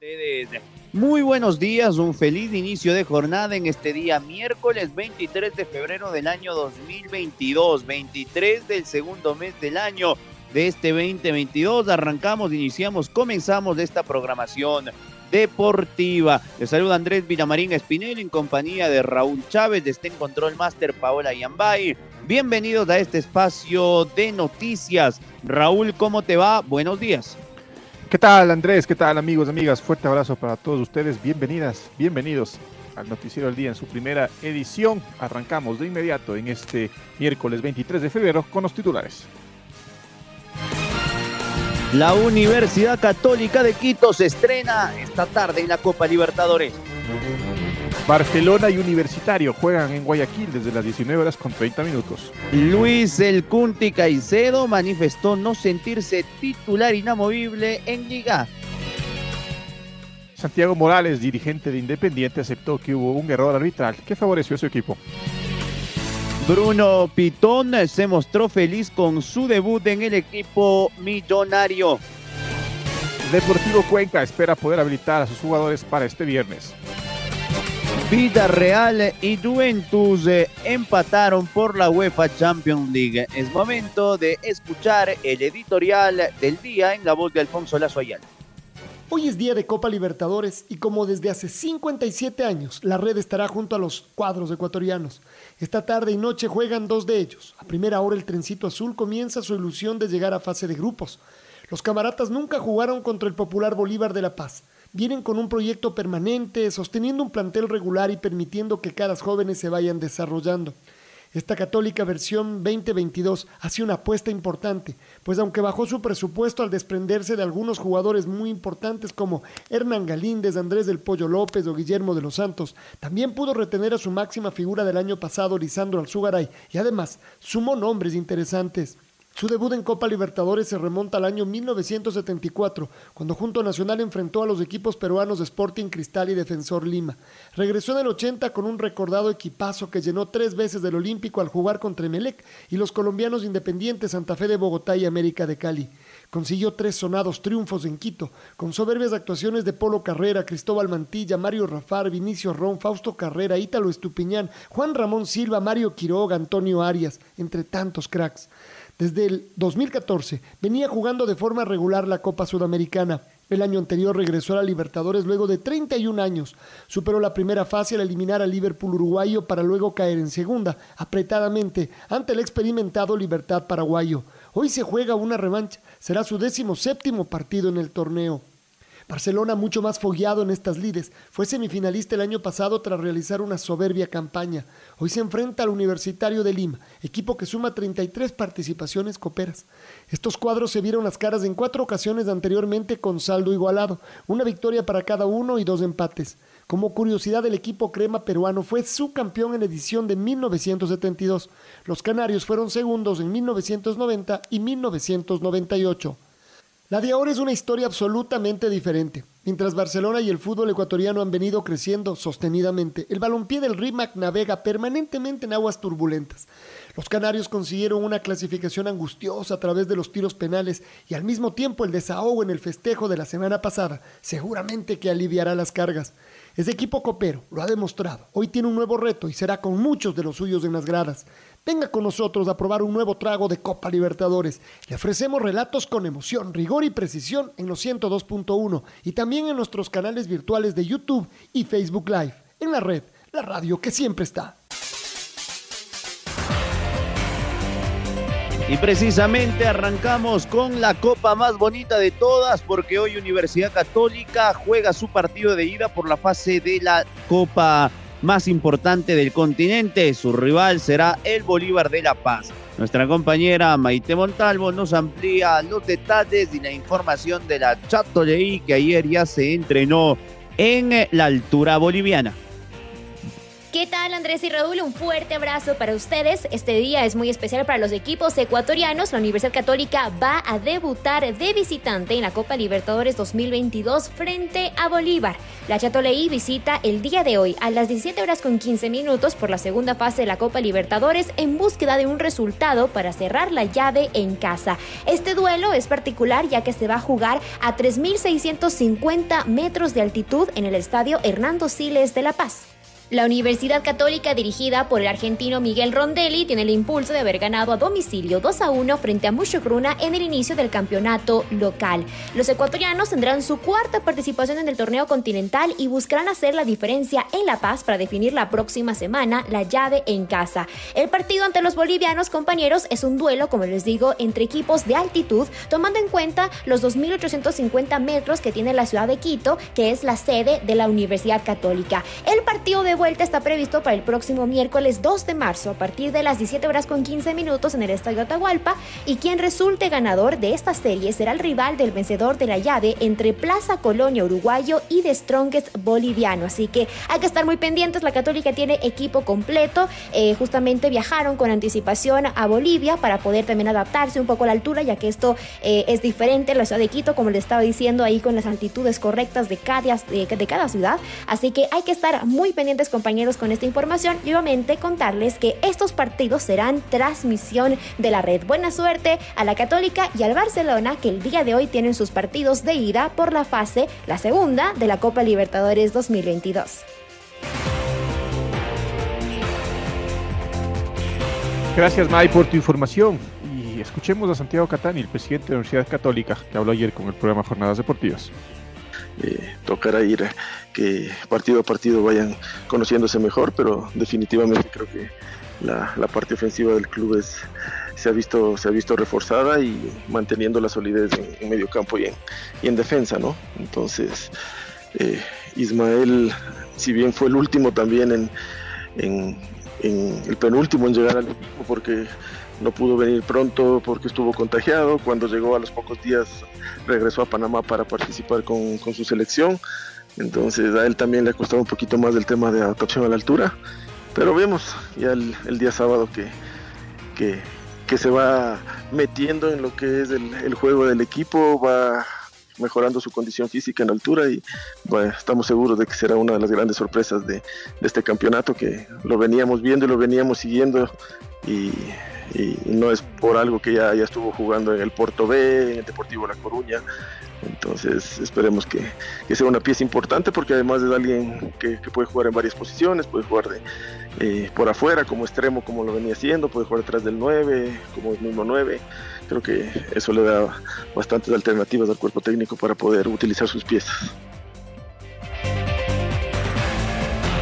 ustedes muy buenos días, un feliz inicio de jornada en este día, miércoles 23 de febrero del año 2022, 23 del segundo mes del año de este 2022. Arrancamos, iniciamos, comenzamos esta programación deportiva. Les saluda Andrés Villamarín Espinel en compañía de Raúl Chávez, de este Control Master Paola Yambay. Bienvenidos a este espacio de noticias. Raúl, ¿cómo te va? Buenos días. ¿Qué tal Andrés? ¿Qué tal amigos, amigas? Fuerte abrazo para todos ustedes. Bienvenidas, bienvenidos al Noticiero del Día en su primera edición. Arrancamos de inmediato en este miércoles 23 de febrero con los titulares. La Universidad Católica de Quito se estrena esta tarde en la Copa Libertadores. Barcelona y Universitario juegan en Guayaquil desde las 19 horas con 30 minutos. Luis El Cunti Caicedo manifestó no sentirse titular inamovible en Liga. Santiago Morales, dirigente de Independiente, aceptó que hubo un error arbitral que favoreció a su equipo. Bruno Pitón se mostró feliz con su debut en el equipo millonario. Deportivo Cuenca espera poder habilitar a sus jugadores para este viernes. Vida Real y Juventus eh, empataron por la UEFA Champions League. Es momento de escuchar el editorial del día en la voz de Alfonso Lazo Ayala. Hoy es día de Copa Libertadores y como desde hace 57 años, la red estará junto a los cuadros ecuatorianos. Esta tarde y noche juegan dos de ellos. A primera hora el trencito azul comienza su ilusión de llegar a fase de grupos. Los camaratas nunca jugaron contra el popular Bolívar de La Paz vienen con un proyecto permanente, sosteniendo un plantel regular y permitiendo que caras jóvenes se vayan desarrollando. Esta católica versión 2022 hace una apuesta importante, pues aunque bajó su presupuesto al desprenderse de algunos jugadores muy importantes como Hernán Galíndez, Andrés del Pollo López o Guillermo de los Santos, también pudo retener a su máxima figura del año pasado, Lisandro Alzugaray, y además sumó nombres interesantes. Su debut en Copa Libertadores se remonta al año 1974, cuando junto a Nacional enfrentó a los equipos peruanos de Sporting Cristal y Defensor Lima. Regresó en el 80 con un recordado equipazo que llenó tres veces del Olímpico al jugar contra Emelec y los colombianos independientes Santa Fe de Bogotá y América de Cali. Consiguió tres sonados triunfos en Quito, con soberbias actuaciones de Polo Carrera, Cristóbal Mantilla, Mario Rafar, Vinicio Ron, Fausto Carrera, Ítalo Estupiñán, Juan Ramón Silva, Mario Quiroga, Antonio Arias, entre tantos cracks. Desde el 2014 venía jugando de forma regular la Copa Sudamericana. El año anterior regresó a la Libertadores luego de 31 años. Superó la primera fase al eliminar al Liverpool uruguayo para luego caer en segunda, apretadamente, ante el experimentado Libertad paraguayo. Hoy se juega una revancha. Será su décimo séptimo partido en el torneo. Barcelona, mucho más fogueado en estas lides, fue semifinalista el año pasado tras realizar una soberbia campaña. Hoy se enfrenta al Universitario de Lima, equipo que suma 33 participaciones coperas. Estos cuadros se vieron las caras en cuatro ocasiones anteriormente con saldo igualado, una victoria para cada uno y dos empates. Como curiosidad, el equipo crema peruano fue subcampeón en edición de 1972. Los canarios fueron segundos en 1990 y 1998. La de ahora es una historia absolutamente diferente. Mientras Barcelona y el fútbol ecuatoriano han venido creciendo sostenidamente, el balompié del RIMAC navega permanentemente en aguas turbulentas. Los canarios consiguieron una clasificación angustiosa a través de los tiros penales y al mismo tiempo el desahogo en el festejo de la semana pasada seguramente que aliviará las cargas. Ese equipo copero lo ha demostrado. Hoy tiene un nuevo reto y será con muchos de los suyos en las gradas. Venga con nosotros a probar un nuevo trago de Copa Libertadores. Le ofrecemos relatos con emoción, rigor y precisión en los 102.1 y también en nuestros canales virtuales de YouTube y Facebook Live. En la red, la radio que siempre está. Y precisamente arrancamos con la copa más bonita de todas porque hoy Universidad Católica juega su partido de ida por la fase de la copa más importante del continente. Su rival será el Bolívar de La Paz. Nuestra compañera Maite Montalvo nos amplía los detalles y la información de la Chatoleí que ayer ya se entrenó en la altura boliviana. ¿Qué tal Andrés y Raúl? Un fuerte abrazo para ustedes. Este día es muy especial para los equipos ecuatorianos. La Universidad Católica va a debutar de visitante en la Copa Libertadores 2022 frente a Bolívar. La Chatoleí visita el día de hoy a las 17 horas con 15 minutos por la segunda fase de la Copa Libertadores en búsqueda de un resultado para cerrar la llave en casa. Este duelo es particular ya que se va a jugar a 3.650 metros de altitud en el estadio Hernando Siles de La Paz. La Universidad Católica, dirigida por el argentino Miguel Rondelli, tiene el impulso de haber ganado a domicilio 2 a 1 frente a Mushugruna en el inicio del campeonato local. Los ecuatorianos tendrán su cuarta participación en el torneo continental y buscarán hacer la diferencia en La Paz para definir la próxima semana la llave en casa. El partido ante los bolivianos, compañeros, es un duelo, como les digo, entre equipos de altitud, tomando en cuenta los 2.850 metros que tiene la ciudad de Quito, que es la sede de la Universidad Católica. El partido de vuelta está previsto para el próximo miércoles 2 de marzo a partir de las 17 horas con 15 minutos en el Estadio Atahualpa y quien resulte ganador de esta serie será el rival del vencedor de la llave entre Plaza Colonia Uruguayo y The Strongest Boliviano. Así que hay que estar muy pendientes, la Católica tiene equipo completo, eh, justamente viajaron con anticipación a Bolivia para poder también adaptarse un poco a la altura, ya que esto eh, es diferente en la ciudad de Quito, como le estaba diciendo ahí con las altitudes correctas de cada, de, de cada ciudad. Así que hay que estar muy pendientes compañeros con esta información y contarles que estos partidos serán transmisión de la red. Buena suerte a la Católica y al Barcelona que el día de hoy tienen sus partidos de ida por la fase, la segunda de la Copa Libertadores 2022. Gracias, May, por tu información. Y escuchemos a Santiago Catani, el presidente de la Universidad Católica, que habló ayer con el programa Jornadas Deportivas. Eh, tocará ir que partido a partido vayan conociéndose mejor, pero definitivamente creo que la, la parte ofensiva del club es, se, ha visto, se ha visto reforzada y manteniendo la solidez en, en medio campo y en, y en, defensa, ¿no? Entonces, eh, Ismael, si bien fue el último también en, en el penúltimo en llegar al equipo, porque no pudo venir pronto porque estuvo contagiado. Cuando llegó a los pocos días regresó a Panamá para participar con, su selección. Entonces a él también le ha costado un poquito más del tema de adaptación a la altura. Pero vemos ya el, día sábado que, que, que, se va metiendo en lo que es el, el juego del equipo, va mejorando su condición física en altura y bueno, estamos seguros de que será una de las grandes sorpresas de, este campeonato que lo veníamos viendo y lo veníamos siguiendo y no es por algo que ya, ya estuvo jugando en el Porto B, en el Deportivo La Coruña. Entonces esperemos que, que sea una pieza importante porque además es alguien que, puede jugar en varias posiciones, puede jugar eh, por afuera como extremo como lo venía haciendo, puede jugar detrás del 9 como el mismo 9. Creo que eso le da bastantes alternativas al cuerpo técnico para poder utilizar sus piezas.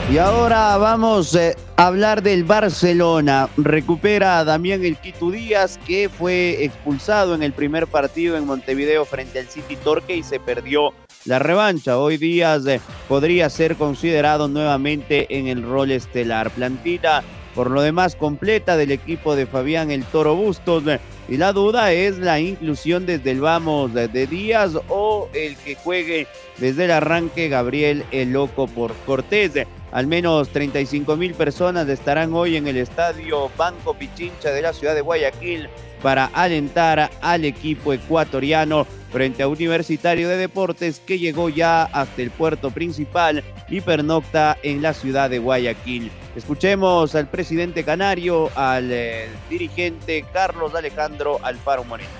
Y ahora vamos eh, a hablar del Barcelona. Recupera a Damián El Quito Díaz, que fue expulsado en el primer partido en Montevideo frente al City Torque y se perdió la revancha. Hoy Díaz eh, podría ser considerado nuevamente en el rol estelar. Plantita por lo demás completa del equipo de Fabián El Toro Bustos. Y la duda es la inclusión desde el vamos de Díaz o el que juegue desde el arranque Gabriel El Loco por Cortés. Al menos 35 mil personas estarán hoy en el estadio Banco Pichincha de la ciudad de Guayaquil para alentar al equipo ecuatoriano frente a Universitario de Deportes que llegó ya hasta el puerto principal y pernocta en la ciudad de Guayaquil. Escuchemos al presidente canario, al eh, dirigente Carlos Alejandro Alfaro Moreno.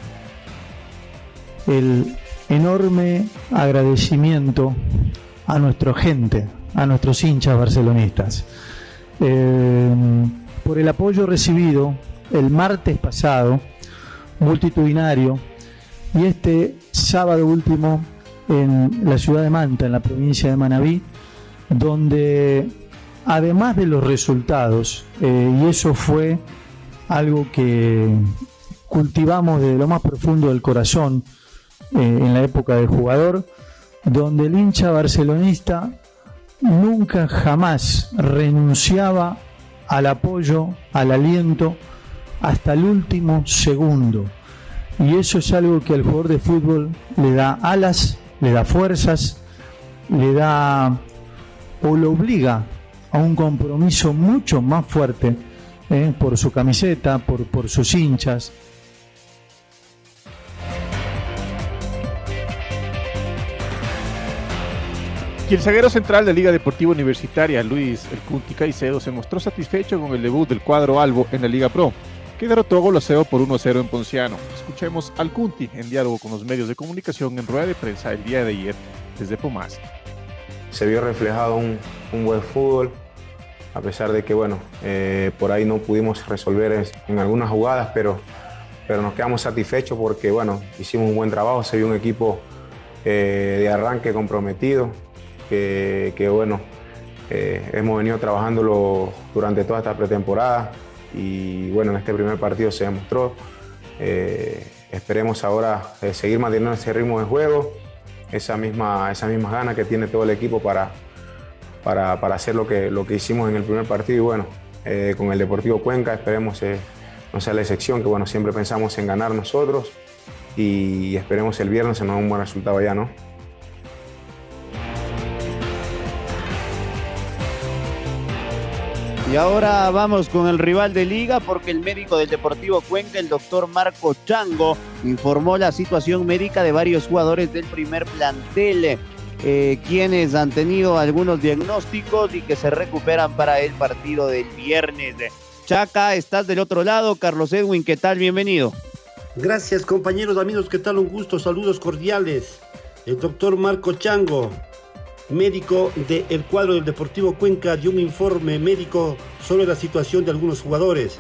El enorme agradecimiento a nuestra gente, a nuestros hinchas barcelonistas, eh, por el apoyo recibido el martes pasado, multitudinario, y este sábado último en la ciudad de Manta, en la provincia de Manabí, donde además de los resultados, eh, y eso fue algo que cultivamos desde lo más profundo del corazón eh, en la época del jugador, donde el hincha barcelonista nunca jamás renunciaba al apoyo, al aliento, hasta el último segundo. Y eso es algo que al jugador de fútbol le da alas, le da fuerzas, le da o lo obliga a un compromiso mucho más fuerte eh, por su camiseta, por, por sus hinchas, Y el zaguero central de Liga Deportiva Universitaria, Luis El Cunti Caicedo, se mostró satisfecho con el debut del cuadro Albo en la Liga Pro, que derrotó Goloseo por 1-0 en Ponciano. Escuchemos al Cunti en diálogo con los medios de comunicación en rueda de prensa el día de ayer desde Pumas. Se vio reflejado un, buen fútbol, a pesar de que, bueno, eh, por ahí no pudimos resolver en algunas jugadas, pero, pero nos quedamos satisfechos porque, bueno, hicimos un buen trabajo, se vio un equipo eh, de arranque comprometido, que, bueno, eh, hemos venido trabajándolo durante toda esta pretemporada y bueno, en este primer partido se demostró. Eh, esperemos ahora eh, seguir manteniendo ese ritmo de juego, esa misma, esa misma gana que tiene todo el equipo para, para, hacer lo que, lo que hicimos en el primer partido y bueno, con el Deportivo Cuenca esperemos no sea la excepción, que bueno, siempre pensamos en ganar nosotros y esperemos el viernes nos un buen resultado allá, ¿no? Y ahora vamos con el rival de liga porque el médico del Deportivo Cuenca, el doctor Marco Chango, informó la situación médica de varios jugadores del primer plantel, eh, quienes han tenido algunos diagnósticos y que se recuperan para el partido del viernes. Chaca, estás del otro lado. Carlos Edwin, ¿qué tal? Bienvenido. Gracias compañeros, amigos, ¿qué tal? Un gusto, saludos cordiales. El doctor Marco Chango, médico del cuadro del Deportivo Cuenca dio un informe médico sobre la situación de algunos jugadores.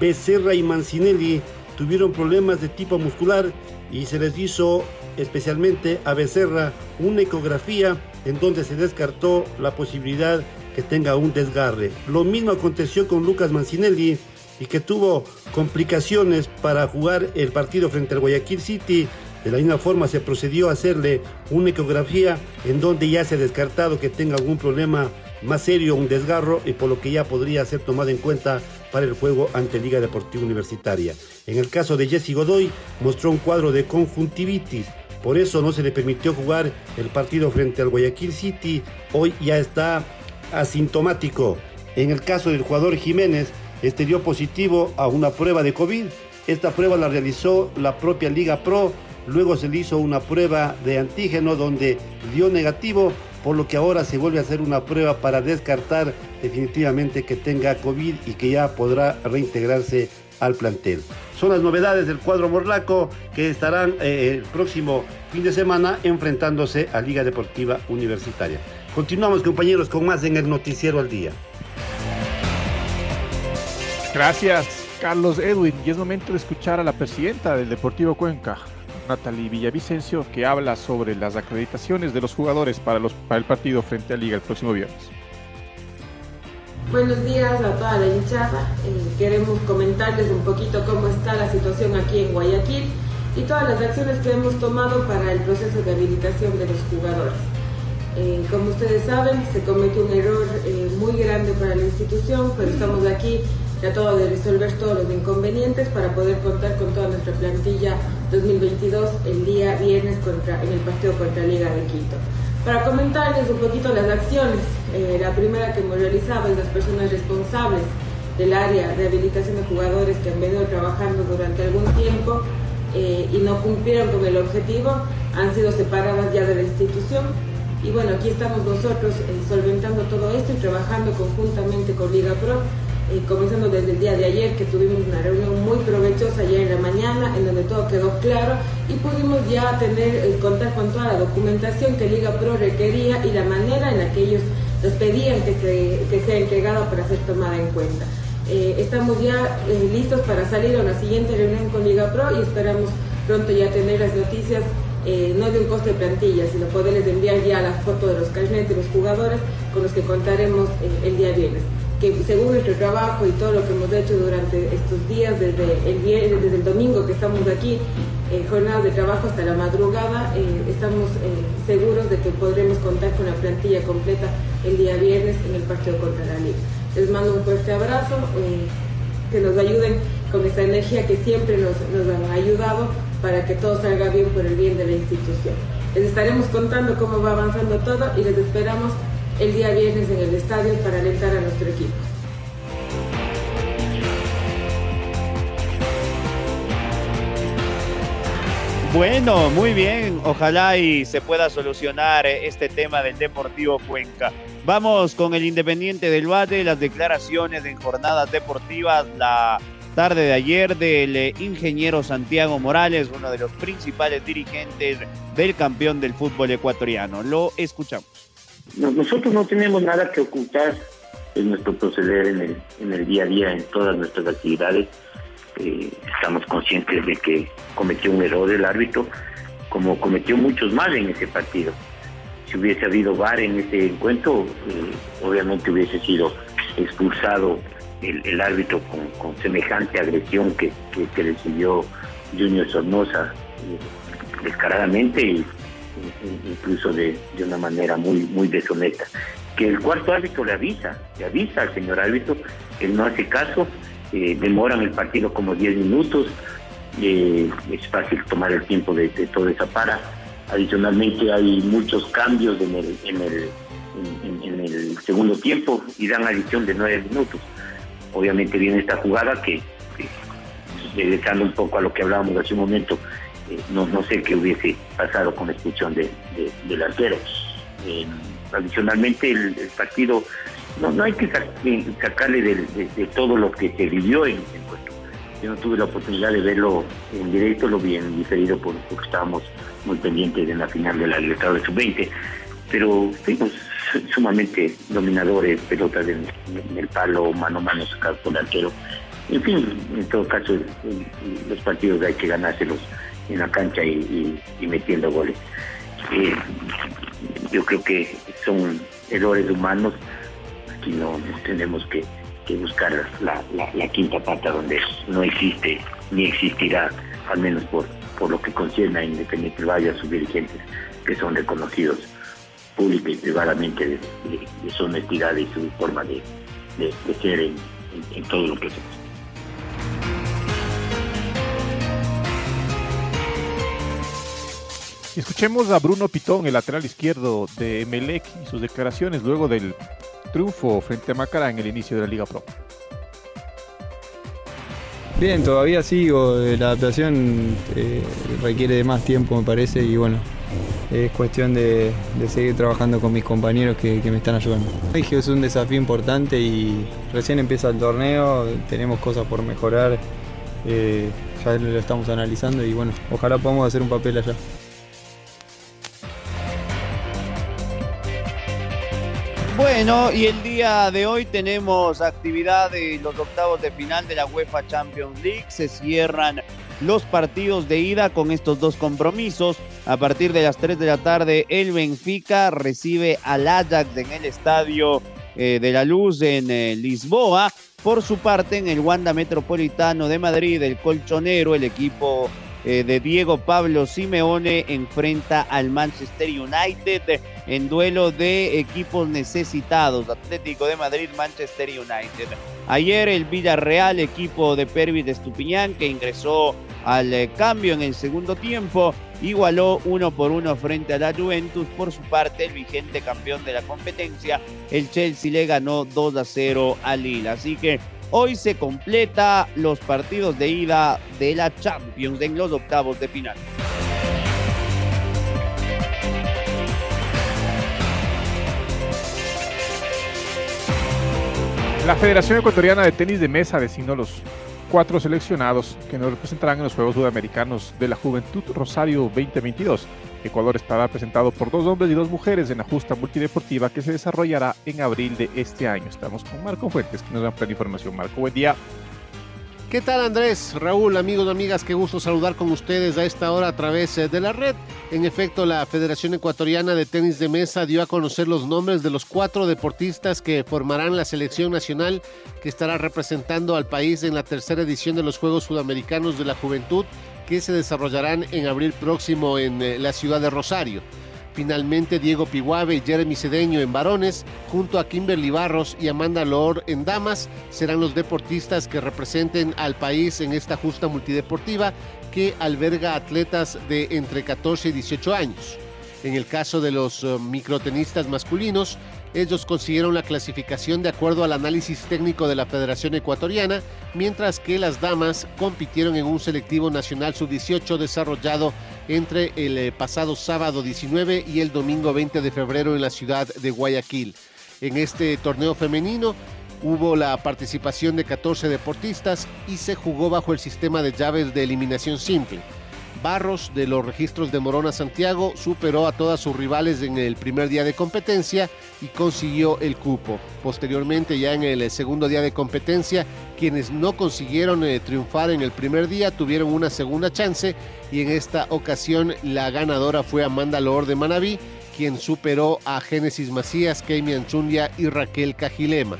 Becerra y Mancinelli tuvieron problemas de tipo muscular y se les hizo especialmente a Becerra una ecografía en donde se descartó la posibilidad que tenga un desgarre. Lo mismo aconteció con Lucas Mancinelli y que tuvo complicaciones para jugar el partido frente al Guayaquil City de la misma forma se procedió a hacerle una ecografía en donde ya se ha descartado que tenga algún problema más serio, un desgarro, y por lo que ya podría ser tomado en cuenta para el juego ante Liga Deportiva Universitaria. En el caso de Jesse Godoy, mostró un cuadro de conjuntivitis, por eso no se le permitió jugar el partido frente al Guayaquil City, hoy ya está asintomático. En el caso del jugador Jiménez, este dio positivo a una prueba de COVID. Esta prueba la realizó la propia Liga Pro Luego se le hizo una prueba de antígeno donde dio negativo, por lo que ahora se vuelve a hacer una prueba para descartar definitivamente que tenga COVID y que ya podrá reintegrarse al plantel. Son las novedades del cuadro morlaco que estarán eh, el próximo fin de semana enfrentándose a Liga Deportiva Universitaria. Continuamos compañeros con más en el noticiero al día. Gracias Carlos Edwin y es momento de escuchar a la presidenta del Deportivo Cuenca, Natalie Villavicencio, que habla sobre las acreditaciones de los jugadores para, el partido frente a Liga el próximo viernes. Buenos días a toda la hinchada. Eh, queremos comentarles un poquito cómo está la situación aquí en Guayaquil y todas las acciones que hemos tomado para el proceso de habilitación de los jugadores. Eh, como ustedes saben, se cometió un error eh, muy grande para la institución, pero estamos aquí tratando de resolver todos los inconvenientes para poder contar con toda nuestra plantilla 2022 el día viernes contra, en el partido contra Liga de Quito. Para comentarles un poquito las acciones, eh, la primera que hemos realizado es las personas responsables del área de habilitación de jugadores que han venido trabajando durante algún tiempo eh, y no cumplieron con el objetivo, han sido separadas ya de la institución. Y bueno, aquí estamos nosotros eh, solventando todo esto y trabajando conjuntamente con Liga Pro eh, comenzando desde el día de ayer que tuvimos una reunión muy provechosa ya en la mañana en donde todo quedó claro y pudimos ya tener eh, contar con toda la documentación que Liga Pro requería y la manera en la que ellos nos pedían que, se, que sea entregada para ser tomada en cuenta. Eh, estamos ya listos para salir a la siguiente reunión con Liga Pro y esperamos pronto ya tener las noticias no de un coste de plantilla, sino poderles enviar ya la foto de los carnets de los jugadores con los que contaremos el día viernes. Que según nuestro trabajo y todo lo que hemos hecho durante estos días, desde el, viernes, desde el domingo que estamos aquí, eh, jornadas de trabajo hasta la madrugada, eh, estamos eh, seguros de que podremos contar con la plantilla completa el día viernes en el partido contra la Liga. Les mando un fuerte abrazo, que nos ayuden con esa energía que siempre nos, nos han ayudado para que todo salga bien por el bien de la institución. Les estaremos contando cómo va avanzando todo y les esperamos el día viernes en el estadio para alentar a nuestro equipo. Bueno, muy bien. Ojalá y se pueda solucionar este tema del Deportivo Cuenca. Vamos con el Independiente del Valle, las declaraciones en jornadas deportivas la tarde de ayer del ingeniero Santiago Morales, uno de los principales dirigentes del campeón del fútbol ecuatoriano. Lo escuchamos. Nosotros no tenemos nada que ocultar en nuestro proceder en el, en el día a día, en todas nuestras actividades. Eh, estamos conscientes de que cometió un error el árbitro, como cometió muchos más en ese partido. Si hubiese habido VAR en ese encuentro, eh, obviamente hubiese sido expulsado el, árbitro con, semejante agresión que, que, recibió Junior Sornosa eh, descaradamente y incluso de, una manera muy, muy deshonesta. Que el cuarto árbitro le avisa, le avisa al señor árbitro, él no hace caso, eh, demoran el partido como 10 minutos, eh, es fácil tomar el tiempo de, toda esa para. Adicionalmente hay muchos cambios en el, en el, en, el segundo tiempo y dan adición de 9 minutos. Obviamente viene esta jugada que, regresando un poco a lo que hablábamos hace un momento, eh, no, no sé qué hubiese pasado con la expulsión de, del arquero. Eh, adicionalmente, el, partido, no, no hay que sacarle de, todo lo que se vivió en, en Puerto. Yo no tuve la oportunidad de verlo en directo, lo vi en diferido porque estábamos muy pendientes de la final de la de Sub-20, pero fuimos sumamente dominadores, pelotas en, el palo, mano a mano sacadas por el arquero. En fin, en todo caso, los partidos hay que ganárselos en la cancha y, metiendo goles. Eh, yo creo que son errores humanos, aquí no, tenemos que, buscar la, quinta pata donde no existe ni existirá, al menos por, por lo que concierne a Independiente Valle, a sus dirigentes, que son reconocidos pública y privadamente de, su honestidad y su forma de, ser en, todo lo que hacemos. Escuchemos a Bruno Pitón, el lateral izquierdo de Melec, y sus declaraciones luego del triunfo frente a Macará en el inicio de la Liga Pro. Bien, todavía sigo. La adaptación eh, requiere de más tiempo, me parece, y bueno, es cuestión de, seguir trabajando con mis compañeros que, me están ayudando. Es un desafío importante y recién empieza el torneo, tenemos cosas por mejorar, eh, ya lo estamos analizando y bueno, ojalá podamos hacer un papel allá. Bueno, y el día de hoy tenemos actividad de los octavos de final de la UEFA Champions League. Se cierran los partidos de ida con estos dos compromisos. A partir de las 3 de la tarde, el Benfica recibe al Ajax en el estadio eh, de la Luz en eh, Lisboa. Por su parte, en el Wanda Metropolitano de Madrid, el colchonero, el equipo eh, de Diego Pablo Simeone enfrenta al Manchester United en duelo de equipos necesitados, Atlético de Madrid, Manchester United. Ayer el Villarreal, equipo de Pervis de Estupiñán, que ingresó al eh, cambio en el segundo tiempo, igualó uno por uno frente a la Juventus. Por su parte, el vigente campeón de la competencia, el Chelsea le ganó 2 a 0 al Lille. Así que Hoy se completa los partidos de ida de la Champions en los octavos de final. La Federación Ecuatoriana de Tenis de Mesa designó los cuatro seleccionados que nos representarán en los Juegos Sudamericanos de la Juventud Rosario 2022. Ecuador estará presentado por dos hombres y dos mujeres en la justa multideportiva que se desarrollará en abril de este año. Estamos con Marco Fuentes, que nos da plena información. Marco, buen día. ¿Qué tal Andrés, Raúl, amigos, amigas? Qué gusto saludar con ustedes a esta hora a través eh, de la red. En efecto, la Federación Ecuatoriana de Tenis de Mesa dio a conocer los nombres de los cuatro deportistas que formarán la selección nacional que estará representando al país en la tercera edición de los Juegos Sudamericanos de la Juventud que se desarrollarán en abril próximo en eh, la ciudad de Rosario. Finalmente, Diego Piguave y Jeremy Cedeño en varones, junto a Kimberly Barros y Amanda Loor en damas, serán los deportistas que representen al país en esta justa multideportiva que alberga atletas de entre 14 y 18 años. En el caso de los eh, microtenistas masculinos, ellos consiguieron la clasificación de acuerdo al análisis técnico de la Federación Ecuatoriana, mientras que las damas compitieron en un selectivo nacional sub-18 desarrollado entre el eh, pasado sábado 19 y el domingo 20 de febrero en la ciudad de Guayaquil. En este torneo femenino hubo la participación de 14 deportistas y se jugó bajo el sistema de llaves de eliminación simple. Barros de los registros de Morona Santiago superó a todas sus rivales en el primer día de competencia y consiguió el cupo. Posteriormente, ya en el segundo día de competencia, quienes no consiguieron eh, triunfar en el primer día tuvieron una segunda chance y en esta ocasión la ganadora fue Amanda Loor de Manabí, quien superó a Génesis Macías, Keimi Anchundia y Raquel Cajilema.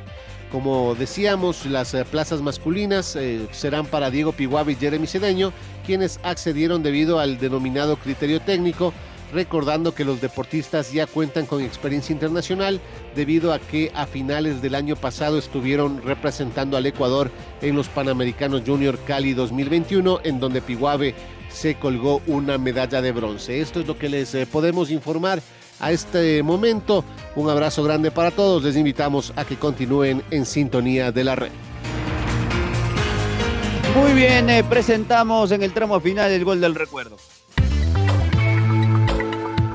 Como decíamos, las eh, plazas masculinas eh, serán para Diego Piguave y Jeremy Cedeño, quienes accedieron debido al denominado criterio técnico, recordando que los deportistas ya cuentan con experiencia internacional debido a que a finales del año pasado estuvieron representando al Ecuador en los Panamericanos Junior Cali 2021, en donde Piguave se colgó una medalla de bronce. Esto es lo que les eh, podemos informar a este momento. Un abrazo grande para todos. Les invitamos a que continúen en sintonía de la red. Muy bien, eh, presentamos en el tramo final el gol del recuerdo.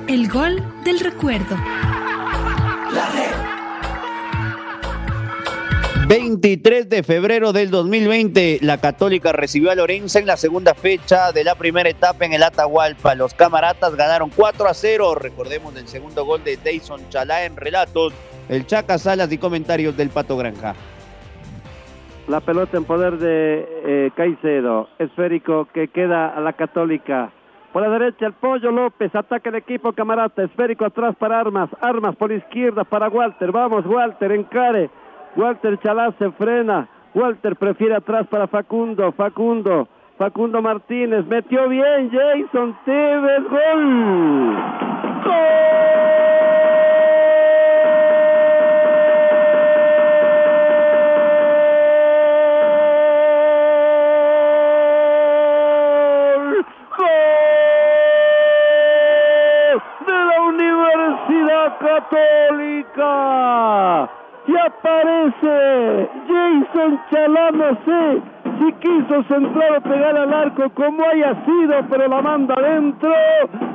El gol del recuerdo. La red. 23 de febrero del 2020, la Católica recibió a Lorenzo en la segunda fecha de la primera etapa en el Atahualpa. Los camaratas ganaron 4 a 0. Recordemos el segundo gol de Dayson Chalá en relatos, el Chaca Salas y comentarios del Pato Granja. La pelota en poder de eh, Caicedo, esférico que queda a la Católica. Por la derecha el Pollo López, ataca el equipo camarata, esférico atrás para Armas, Armas por izquierda para Walter, vamos Walter, encare, Walter Chalá se frena. Walter prefiere atrás para Facundo. Facundo. Facundo Martínez. Metió bien. Jason Tevez. Gol. ¡Gol! Chalá, sé si quiso centrar o pegar al arco como haya sido, pero la manda adentro.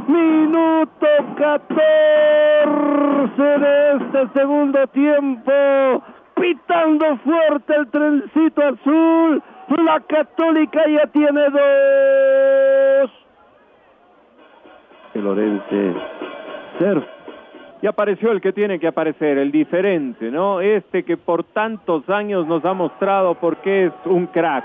Minuto 14 de este segundo tiempo. Pitando fuerte el trencito azul. La Católica ya tiene dos. El Orense. Ser y apareció el que tiene que aparecer, el diferente, ¿no? Este que por tantos años nos ha mostrado por qué es un crack.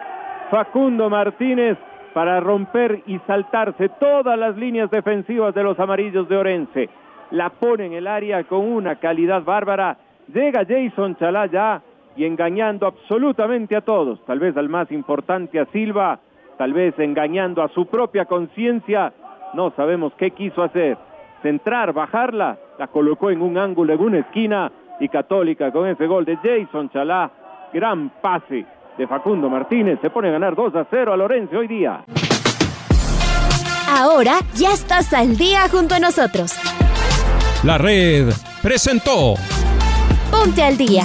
Facundo Martínez para romper y saltarse todas las líneas defensivas de los amarillos de Orense. La pone en el área con una calidad bárbara. Llega Jason Chalá y engañando absolutamente a todos, tal vez al más importante a Silva, tal vez engañando a su propia conciencia. No sabemos qué quiso hacer centrar, bajarla, la colocó en un ángulo, en una esquina y Católica con ese gol de Jason Chalá, gran pase de Facundo Martínez, se pone a ganar 2 a 0 a Lorenzo hoy día. Ahora ya estás al día junto a nosotros. La red presentó Ponte al día.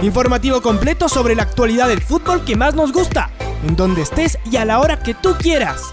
Informativo completo sobre la actualidad del fútbol que más nos gusta, en donde estés y a la hora que tú quieras.